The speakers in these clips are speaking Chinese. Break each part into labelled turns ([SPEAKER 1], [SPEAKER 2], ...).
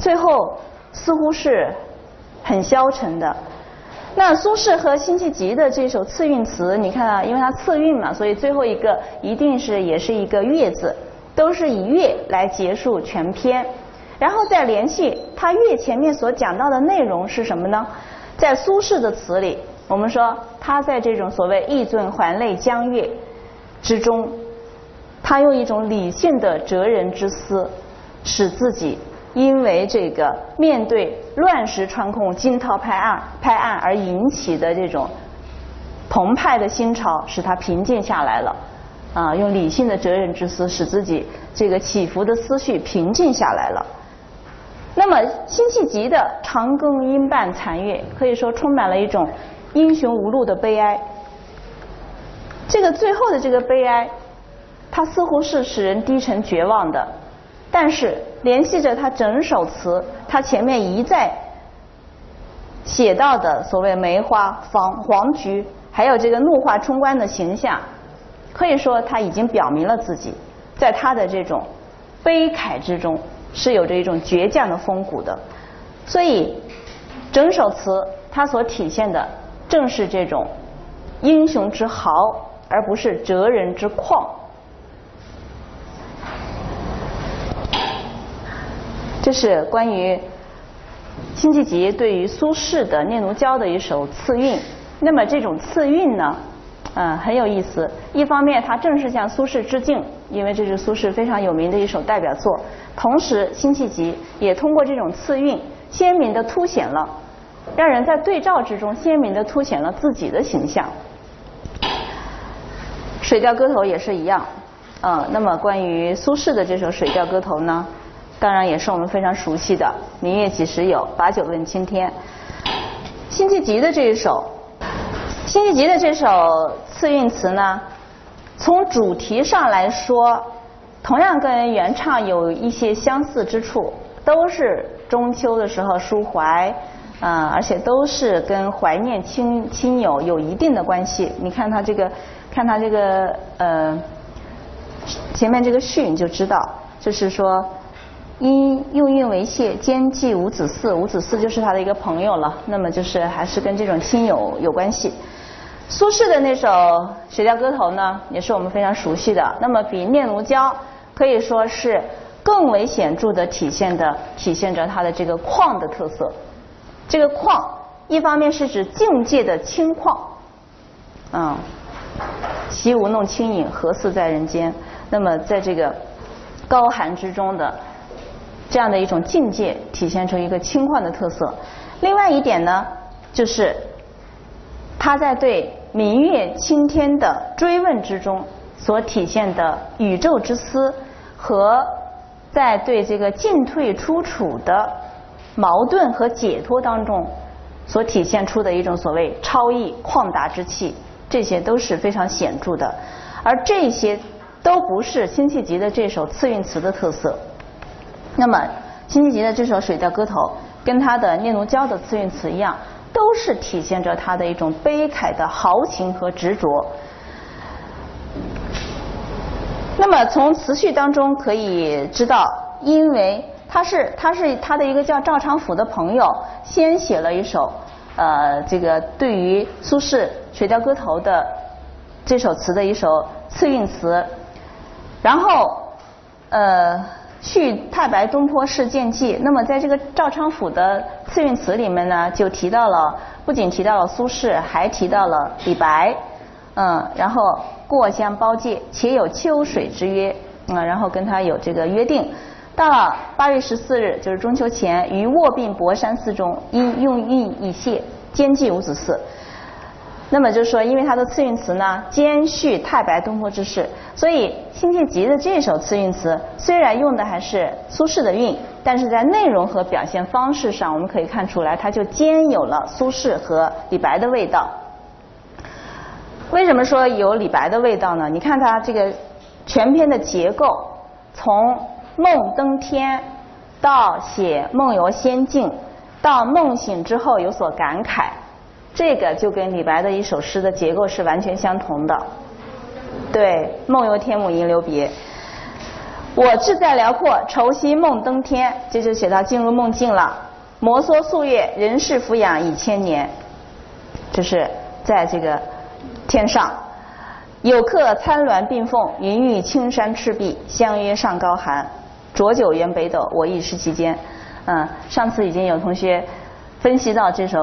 [SPEAKER 1] 最后似乎是很消沉的。那苏轼和辛弃疾的这首次韵词，你看啊，因为它次韵嘛，所以最后一个一定是也是一个月字，都是以月来结束全篇。然后再联系它月前面所讲到的内容是什么呢？在苏轼的词里，我们说他在这种所谓“意顿还酹江月”之中，他用一种理性的哲人之思，使自己。因为这个面对乱石穿空、惊涛拍岸、拍岸而引起的这种澎湃的心潮，使他平静下来了。啊，用理性的责任之思，使自己这个起伏的思绪平静下来了。那么辛弃疾的《长庚应伴残月》，可以说充满了一种英雄无路的悲哀。这个最后的这个悲哀，它似乎是使人低沉绝望的。但是联系着他整首词，他前面一再写到的所谓梅花、黄黄菊，还有这个怒发冲冠的形象，可以说他已经表明了自己在他的这种悲慨之中是有着一种倔强的风骨的。所以整首词它所体现的正是这种英雄之豪，而不是哲人之旷。这是关于辛弃疾对于苏轼的《念奴娇》的一首次韵。那么这种次韵呢，嗯，很有意思。一方面，它正是向苏轼致敬，因为这是苏轼非常有名的一首代表作。同时，辛弃疾也通过这种次韵，鲜明的凸显了，让人在对照之中鲜明的凸显了自己的形象。《水调歌头》也是一样，嗯，那么关于苏轼的这首《水调歌头》呢？当然也是我们非常熟悉的“明月几时有，把酒问青天”。辛弃疾的这一首，辛弃疾的这首次韵词呢，从主题上来说，同样跟原唱有一些相似之处，都是中秋的时候抒怀，嗯，而且都是跟怀念亲亲友有一定的关系。你看他这个，看他这个呃，前面这个序你就知道，就是说。因用韵为谢，兼寄伍子嗣，伍子嗣就是他的一个朋友了。那么就是还是跟这种亲友有关系。苏轼的那首《水调歌头》呢，也是我们非常熟悉的。那么比《念奴娇》可以说是更为显著的体现的，体现着他的这个旷的特色。这个旷，一方面是指境界的清旷，嗯，习舞弄清影，何似在人间？那么在这个高寒之中的。这样的一种境界，体现出一个清旷的特色。另外一点呢，就是他在对明月青天的追问之中所体现的宇宙之思，和在对这个进退出处的矛盾和解脱当中所体现出的一种所谓超逸旷达之气，这些都是非常显著的。而这些都不是辛弃疾的这首次韵词的特色。那么，辛弃疾的这首《水调歌头》跟他的《念奴娇》的词韵词一样，都是体现着他的一种悲慨的豪情和执着。那么从词序当中可以知道，因为他是他是他的一个叫赵长甫的朋友，先写了一首呃这个对于苏轼《水调歌头》的这首词的一首次韵词，然后呃。续太白东坡事见记，那么在这个赵昌甫的次韵词里面呢，就提到了，不仅提到了苏轼，还提到了李白，嗯，然后过江包界，且有秋水之约，嗯，然后跟他有这个约定。到了八月十四日，就是中秋前，于卧病博山寺中，因用韵已谢，兼寄伍子嗣。那么就是说，因为它的次韵词呢，兼蓄太白东坡之事，所以辛弃疾的这首次韵词虽然用的还是苏轼的韵，但是在内容和表现方式上，我们可以看出来，它就兼有了苏轼和李白的味道。为什么说有李白的味道呢？你看它这个全篇的结构，从梦登天到写梦游仙境，到梦醒之后有所感慨。这个就跟李白的一首诗的结构是完全相同的，对，梦游天姥吟留别。我志在辽阔，愁心梦登天，这就写到进入梦境了。摩挲素月，人世俯仰已千年。这是在这个天上，有客参鸾并凤，云雨青山赤壁，相约上高寒。浊酒言北斗，我亦是其间。嗯，上次已经有同学分析到这首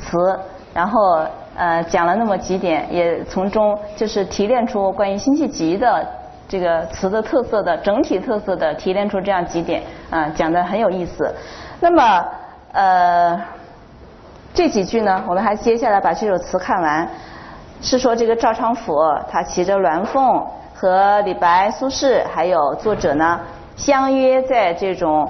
[SPEAKER 1] 词，然后呃讲了那么几点，也从中就是提炼出关于辛弃疾的这个词的特色的整体特色的提炼出这样几点啊，讲的很有意思。那么呃这几句呢，我们还接下来把这首词看完，是说这个赵昌甫他骑着鸾凤和李白、苏轼还有作者呢。相约在这种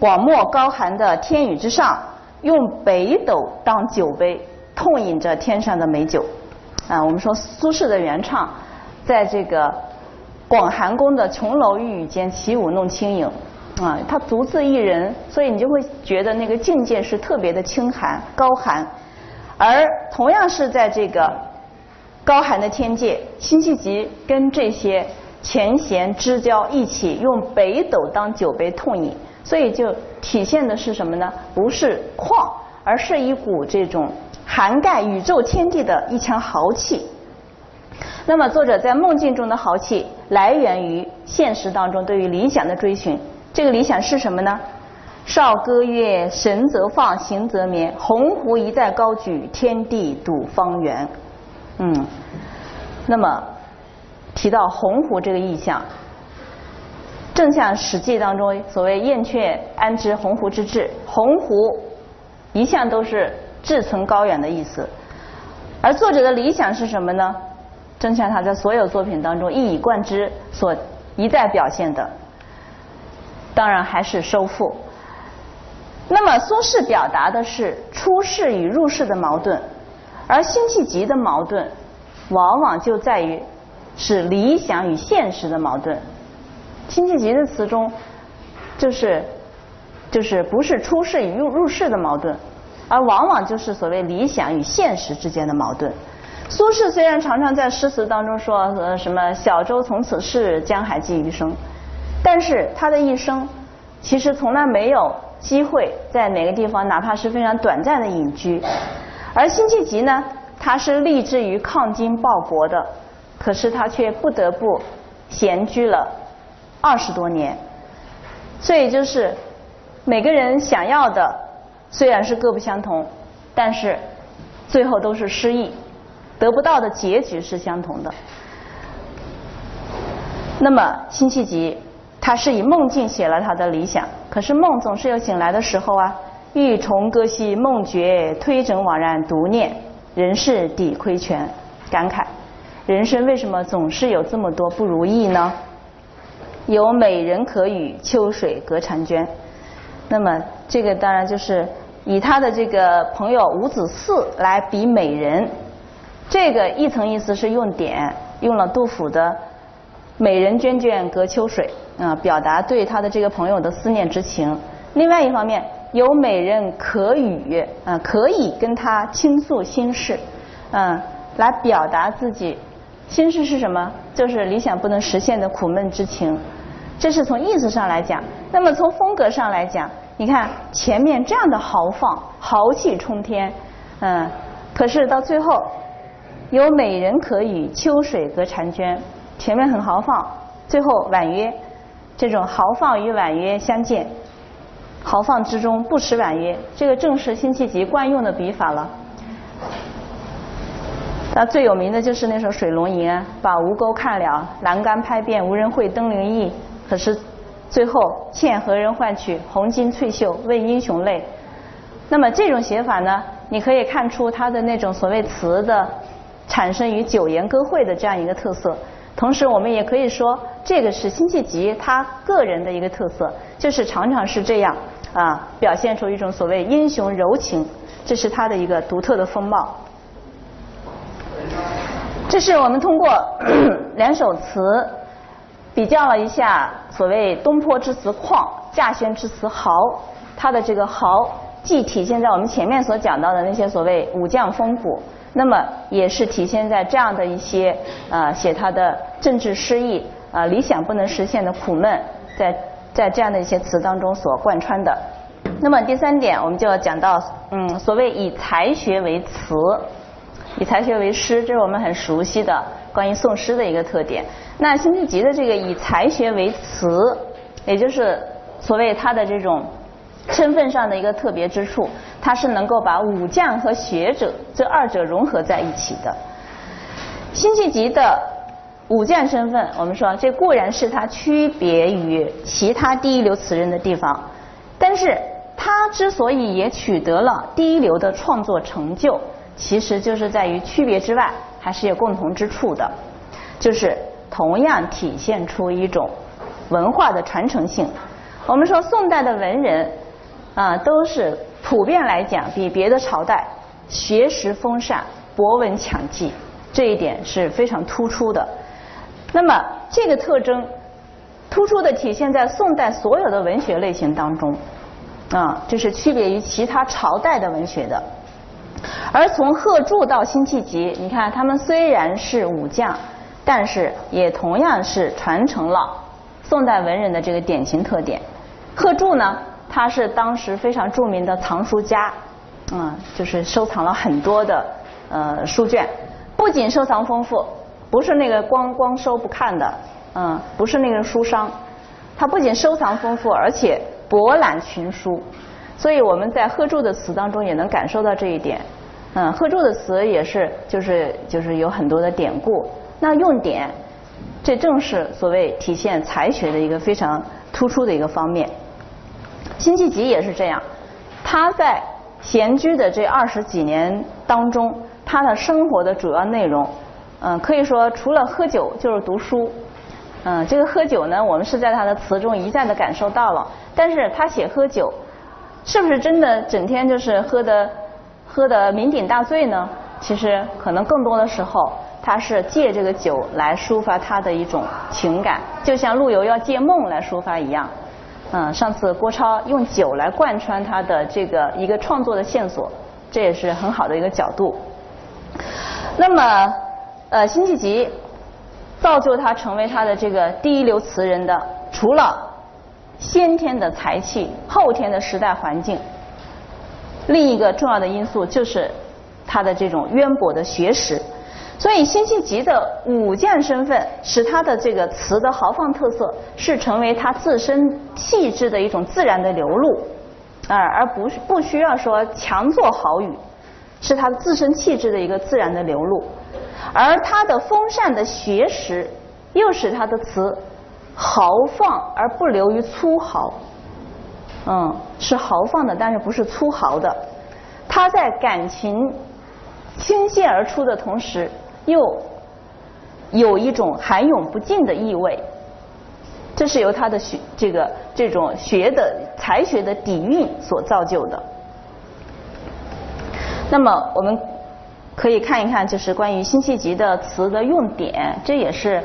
[SPEAKER 1] 广漠高寒的天宇之上，用北斗当酒杯，痛饮着天上的美酒。啊，我们说苏轼的原唱，在这个广寒宫的琼楼玉宇间起舞弄清影。啊，他独自一人，所以你就会觉得那个境界是特别的清寒高寒。而同样是在这个高寒的天界，辛弃疾跟这些。前贤之交一起用北斗当酒杯痛饮，所以就体现的是什么呢？不是旷，而是一股这种涵盖宇宙天地的一腔豪气。那么作者在梦境中的豪气，来源于现实当中对于理想的追寻。这个理想是什么呢？少歌曰：“神则放，行则眠。鸿鹄一再高举，天地睹方圆。”嗯，那么。提到鸿鹄这个意象，正像《史记》当中所谓“燕雀安知鸿鹄之志”，鸿鹄一向都是志存高远的意思。而作者的理想是什么呢？正像他在所有作品当中一以贯之所一再表现的，当然还是收复。那么苏轼表达的是出世与入世的矛盾，而辛弃疾的矛盾往往就在于。是理想与现实的矛盾。辛弃疾的词中，就是就是不是出世与入入世的矛盾，而往往就是所谓理想与现实之间的矛盾。苏轼虽然常常在诗词当中说呃什么小舟从此逝，江海寄余生，但是他的一生其实从来没有机会在哪个地方，哪怕是非常短暂的隐居。而辛弃疾呢，他是立志于抗金报国的。可是他却不得不闲居了二十多年，所以就是每个人想要的虽然是各不相同，但是最后都是失意，得不到的结局是相同的。那么辛弃疾他是以梦境写了他的理想，可是梦总是有醒来的时候啊。欲重歌兮梦觉，推枕惘然独念，人事抵亏全，感慨。人生为什么总是有这么多不如意呢？有美人可与，秋水隔婵娟。那么这个当然就是以他的这个朋友伍子嗣来比美人。这个一层意思是用典，用了杜甫的“美人娟娟隔秋水”啊，表达对他的这个朋友的思念之情。另外一方面，有美人可与啊，可以跟他倾诉心事，嗯，来表达自己。心事是什么？就是理想不能实现的苦闷之情。这是从意思上来讲。那么从风格上来讲，你看前面这样的豪放、豪气冲天，嗯，可是到最后有美人可与，秋水隔婵娟。前面很豪放，最后婉约，这种豪放与婉约相见，豪放之中不失婉约，这个正是辛弃疾惯用的笔法了。那最有名的就是那首《水龙吟》，把吴钩看了，栏杆拍遍无人会登临意。可是最后欠何人换取红巾翠袖为英雄泪。那么这种写法呢，你可以看出他的那种所谓词的产生于九言歌会的这样一个特色。同时，我们也可以说，这个是辛弃疾他个人的一个特色，就是常常是这样啊，表现出一种所谓英雄柔情，这是他的一个独特的风貌。这是我们通过两首词比较了一下，所谓东坡之词旷，稼轩之词豪，它的这个豪既体现在我们前面所讲到的那些所谓武将风骨，那么也是体现在这样的一些呃写他的政治失意啊理想不能实现的苦闷在在这样的一些词当中所贯穿的。那么第三点，我们就要讲到，嗯，所谓以才学为词，以才学为诗，这是我们很熟悉的关于宋诗的一个特点。那辛弃疾的这个以才学为词，也就是所谓他的这种身份上的一个特别之处，他是能够把武将和学者这二者融合在一起的。辛弃疾的武将身份，我们说这固然是他区别于其他第一流词人的地方，但是他之所以也取得了第一流的创作成就，其实就是在于区别之外，还是有共同之处的，就是同样体现出一种文化的传承性。我们说宋代的文人啊，都是普遍来讲比别的朝代学识丰盛、博闻强记。这一点是非常突出的。那么这个特征突出的体现在宋代所有的文学类型当中，啊，这是区别于其他朝代的文学的。而从贺铸到辛弃疾，你看他们虽然是武将，但是也同样是传承了宋代文人的这个典型特点。贺铸呢，他是当时非常著名的藏书家，嗯，就是收藏了很多的呃书卷。不仅收藏丰富，不是那个光光收不看的，嗯，不是那个书商，他不仅收藏丰富，而且博览群书，所以我们在贺铸的词当中也能感受到这一点，嗯，贺铸的词也是就是就是有很多的典故，那用典，这正是所谓体现才学的一个非常突出的一个方面。辛弃疾也是这样，他在闲居的这二十几年当中。他的生活的主要内容，嗯，可以说除了喝酒就是读书，嗯，这个喝酒呢，我们是在他的词中一再的感受到了。但是他写喝酒，是不是真的整天就是喝的喝的酩酊大醉呢？其实可能更多的时候，他是借这个酒来抒发他的一种情感，就像陆游要借梦来抒发一样。嗯，上次郭超用酒来贯穿他的这个一个创作的线索，这也是很好的一个角度。那么，呃，辛弃疾造就他成为他的这个第一流词人的，除了先天的才气、后天的时代环境，另一个重要的因素就是他的这种渊博的学识。所以，辛弃疾的武将身份使他的这个词的豪放特色是成为他自身气质的一种自然的流露，啊，而不是不需要说强作豪语。是他自身气质的一个自然的流露，而他的丰善的学识，又使他的词豪放而不流于粗豪。嗯，是豪放的，但是不是粗豪的。他在感情倾泻而出的同时，又有一种含涌不尽的意味。这是由他的学这个这种学的才学的底蕴所造就的。那么我们可以看一看，就是关于辛弃疾的词的用典，这也是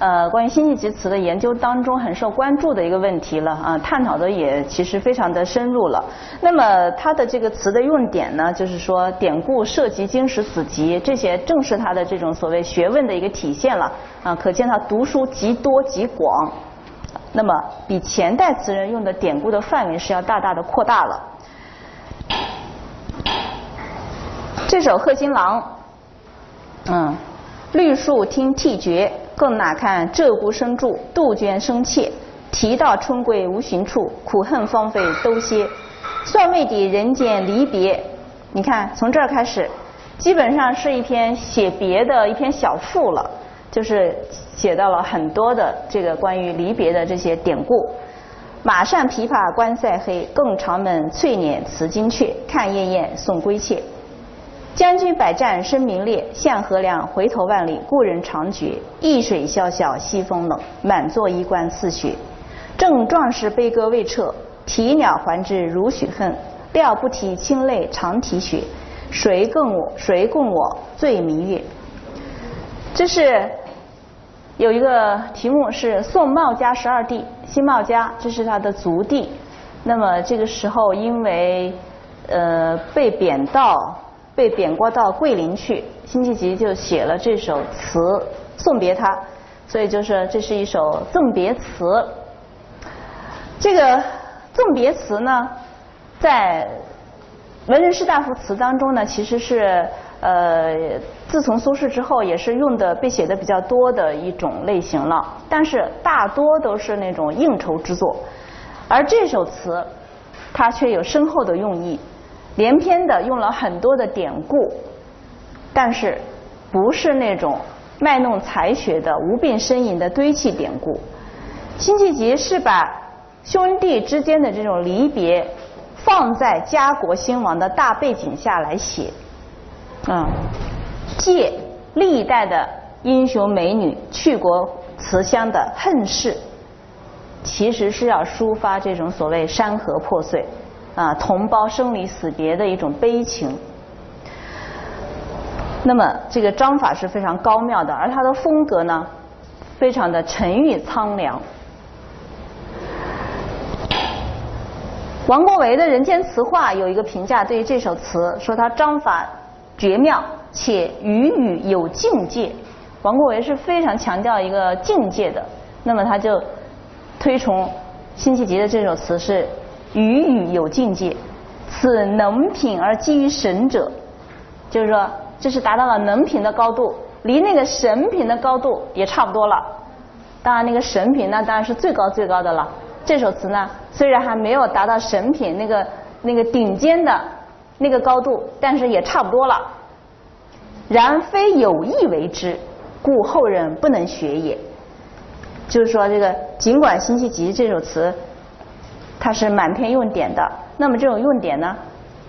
[SPEAKER 1] 呃关于辛弃疾词的研究当中很受关注的一个问题了啊，探讨的也其实非常的深入了。那么他的这个词的用典呢，就是说典故涉及经史子集，这些正是他的这种所谓学问的一个体现了啊，可见他读书极多极广。那么比前代词人用的典故的范围是要大大的扩大了。这首《贺新郎》，嗯，绿树听啼绝，更哪堪鹧鸪声住，杜鹃声切。啼到春归无寻处，苦恨芳菲都歇。算未抵人间离别。你看，从这儿开始，基本上是一篇写别的一篇小赋了，就是写到了很多的这个关于离别的这些典故。马上琵琶关塞黑，更长门翠帘辞金阙。看燕燕送归妾。将军百战声名裂，向河梁回头万里，故人长绝。易水潇潇西风冷，满座衣冠似雪。正壮士悲歌未彻，啼鸟还知如许恨。料不提清泪长啼血，谁共我谁共我醉明月？这是有一个题目是宋茂家十二弟，辛茂家这是他的族弟。那么这个时候因为呃被贬到。被贬过到桂林去，辛弃疾就写了这首词送别他，所以就是这是一首赠别词。这个赠别词呢，在文人士大夫词当中呢，其实是呃，自从苏轼之后，也是用的被写的比较多的一种类型了。但是大多都是那种应酬之作，而这首词，它却有深厚的用意，连篇的用了很多的典故，但是不是那种卖弄才学的无病呻吟的堆砌典故。辛弃疾是把。兄弟之间的这种离别，放在家国兴亡的大背景下来写，啊，借历代的英雄美女去国辞乡的恨事，其实是要抒发这种所谓山河破碎，啊，同胞生离死别的一种悲情。那么这个章法是非常高妙的，而他的风格呢，非常的沉郁苍凉。王国维的《人间词话》有一个评价，对于这首词说它章法绝妙，且语语有境界。王国维是非常强调一个境界的，那么他就推崇辛弃疾的这首词是语语有境界，此能品而基于神者，就是说这是达到了能品的高度，离那个神品的高度也差不多了。当然，那个神品那当然是最高最高的了。这首词呢，虽然还没有达到神品那个那个顶尖的那个高度，但是也差不多了。然非有意为之，故后人不能学也。就是说，这个尽管辛弃疾这首词，它是满篇用典的，那么这种用典呢，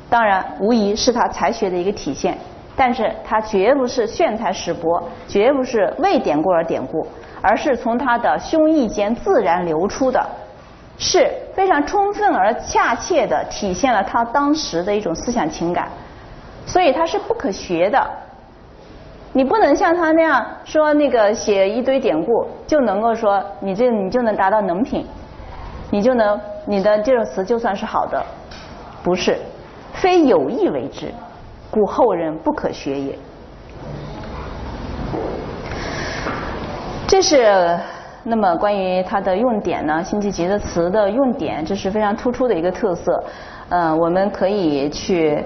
[SPEAKER 1] 当然无疑是他才学的一个体现，但是它绝不是炫才使博，绝不是为典故而典故，而是从他的胸臆间自然流出的。是非常充分而恰切的体现了他当时的一种思想情感，所以他是不可学的。你不能像他那样说那个写一堆典故就能够说你这你就能达到能品，你就能你的这首词就算是好的，不是，非有意为之，故后人不可学也。这是。那么关于它的用典呢，辛弃疾的词的用典，这是非常突出的一个特色。嗯，我们可以去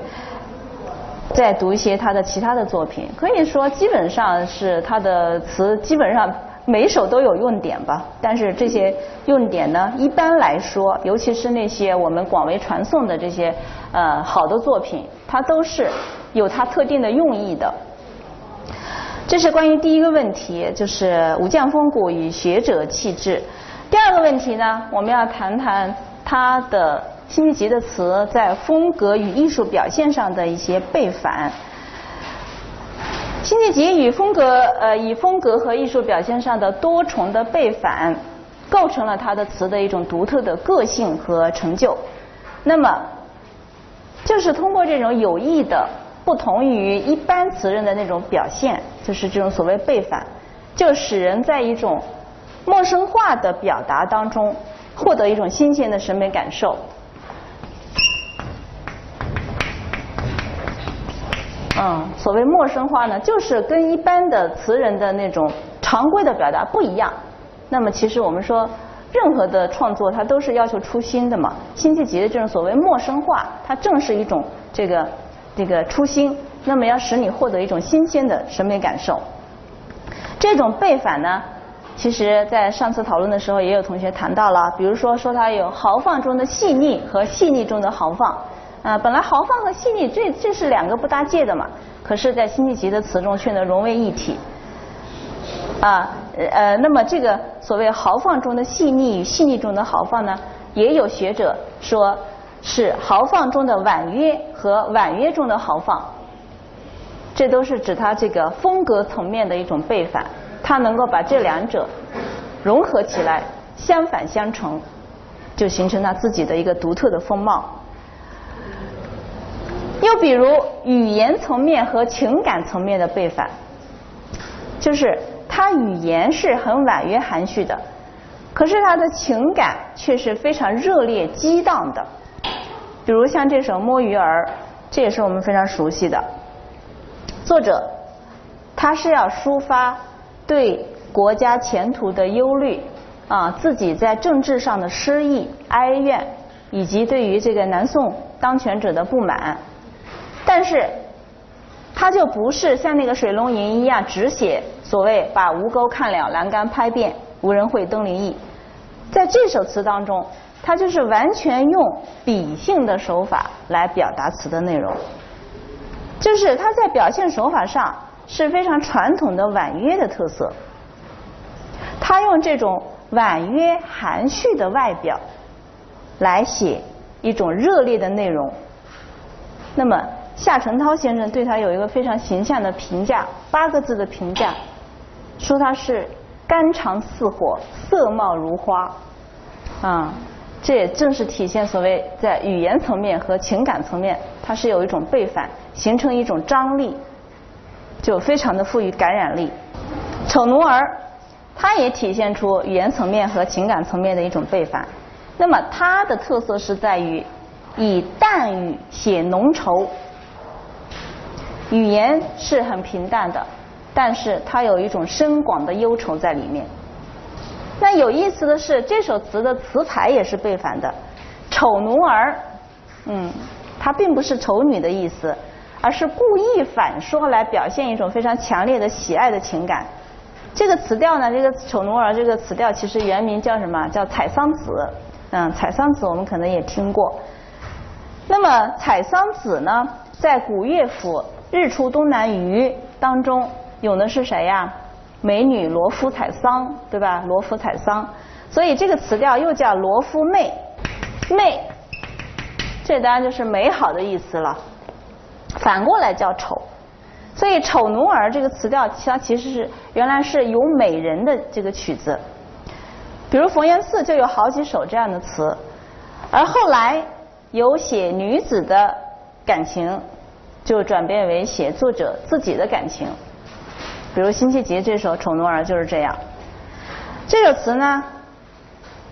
[SPEAKER 1] 再读一些他的其他的作品，可以说基本上是他的词基本上每首都有用典吧。但是这些用典呢，一般来说，尤其是那些我们广为传颂的这些呃好的作品，它都是有它特定的用意的。这是关于第一个问题，就是武将风骨与学者气质。第二个问题呢，我们要谈谈他的辛弃疾的词在风格与艺术表现上的一些背反。以及与风格呃以风格和艺术表现上的多重的背反，构成了他的词的一种独特的个性和成就。那么，就是通过这种有意的。不同于一般词人的那种表现，就是这种所谓背反，就使人在一种陌生化的表达当中获得一种新鲜的审美感受。嗯，所谓陌生化呢，就是跟一般的词人的那种常规的表达不一样。那么，其实我们说，任何的创作它都是要求出新的嘛。辛弃疾的这种所谓陌生化，它正是一种这个。这个初心，那么要使你获得一种新鲜的审美感受。这种背反呢，其实在上次讨论的时候也有同学谈到了，比如说说它有豪放中的细腻和细腻中的豪放。啊，本来豪放和细腻这这是两个不搭界的嘛，可是，在辛弃疾的词中却能融为一体。啊，呃，那么这个所谓豪放中的细腻与细腻中的豪放呢，也有学者说。是豪放中的婉约和婉约中的豪放，这都是指他这个风格层面的一种背反，他能够把这两者融合起来，相反相成，就形成他自己的一个独特的风貌。又比如语言层面和情感层面的背反，就是他语言是很婉约含蓄的，可是他的情感却是非常热烈激荡的。比如像这首《摸鱼儿》，这也是我们非常熟悉的。作者他是要抒发对国家前途的忧虑啊自己在政治上的失意、哀怨，以及对于这个南宋当权者的不满。但是，他就不是像那个水龙吟一样只写所谓把吴钩看了，栏杆拍遍，无人会登临意。在这首词当中，他就是完全用比兴的手法来表达词的内容，就是他在表现手法上是非常传统的婉约的特色。他用这种婉约含蓄的外表来写一种热烈的内容。那么夏承焘先生对他有一个非常形象的评价，八个字的评价，说他是肝肠似火，色貌如花。啊，这也正是体现所谓在语言层面和情感层面，它是有一种背反，形成一种张力，就非常的富于感染力。丑奴儿，它也体现出语言层面和情感层面的一种背反。那么它的特色是在于以淡语写浓愁，语言是很平淡的，但是它有一种深广的忧愁在里面。那有意思的是，这首词的词牌也是背反的，“丑奴儿”，嗯，它并不是丑女的意思，而是故意反说来表现一种非常强烈的喜爱的情感。这个词调呢，这个“丑奴儿”这个词调其实原名叫什么？叫《采桑子》。嗯，《采桑子》我们可能也听过。那么，《采桑子》呢，在古乐府《日出东南隅》当中有的是谁呀？美女罗敷采桑，对吧？罗敷采桑，所以这个词调又叫罗敷媚，媚，这当然就是美好的意思了。反过来叫丑，所以丑奴儿这个词调，它其实是原来是有美人的这个曲子，比如冯延巳就有好几首这样的词，而后来有写女子的感情，就转变为写作者自己的感情。比如辛弃疾这首《丑奴儿》就是这样。这首词呢，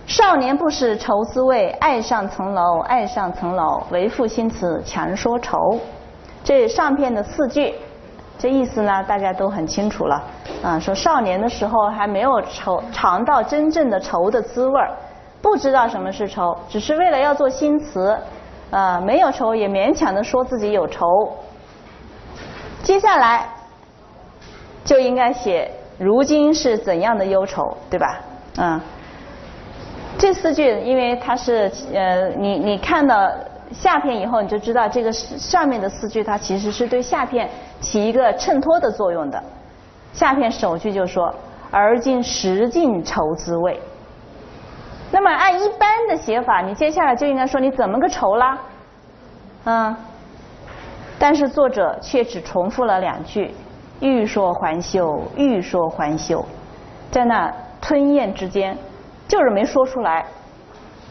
[SPEAKER 1] 少年不识愁滋味，爱上层楼，爱上层楼，为赋新词强说愁。这上片的四句，这意思呢，大家都很清楚了。啊，说少年的时候还没有愁尝到真正的愁的滋味，不知道什么是愁，只是为了要做新词，啊，没有愁也勉强的说自己有愁。接下来。就应该写如今是怎样的忧愁，对吧？嗯，这四句，因为它是呃，你你看到下片以后，你就知道这个上面的四句，它其实是对下片起一个衬托的作用的。下片首句就说“而今识尽愁滋味”，那么按一般的写法，你接下来就应该说你怎么个愁啦？嗯，但是作者却只重复了两句。欲说还休，欲说还休，在那吞咽之间，就是没说出来，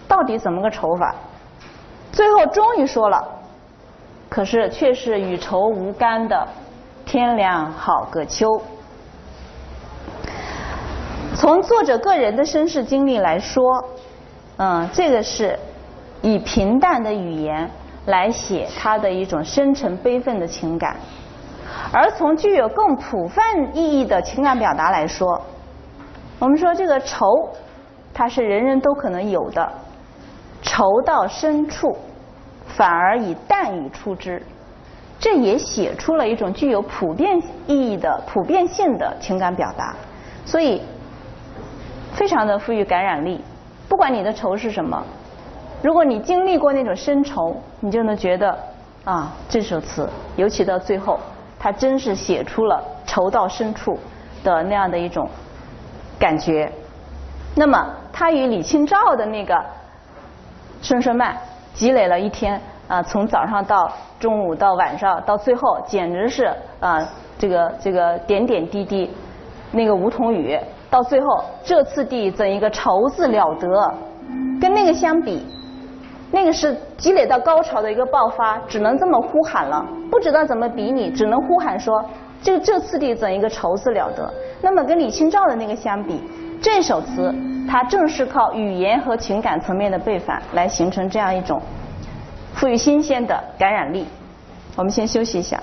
[SPEAKER 1] 到底怎么个愁法？最后终于说了，可是却是与愁无干的天凉好个秋。从作者个人的身世经历来说，嗯，这个是以平淡的语言来写他的一种深沉悲愤的情感。而从具有更普泛意义的情感表达来说，我们说这个愁，它是人人都可能有的，愁到深处，反而以淡语出之，这也写出了一种具有普遍意义的普遍性的情感表达，所以非常的富于感染力。不管你的愁是什么，如果你经历过那种深愁，你就能觉得啊，这首词，尤其到最后。他真是写出了愁到深处的那样的一种感觉。那么，他与李清照的那个《声声慢》积累了一天啊，从早上到中午到晚上，到最后简直是啊，这个这个点点滴滴，那个梧桐雨，到最后这次第怎一个愁字了得，跟那个相比。那个是积累到高潮的一个爆发，只能这么呼喊了，不知道怎么比拟，只能呼喊说：“这这次第怎一个愁字了得？”那么跟李清照的那个相比，这首词它正是靠语言和情感层面的背反来形成这样一种赋予新鲜的感染力。我们先休息一下。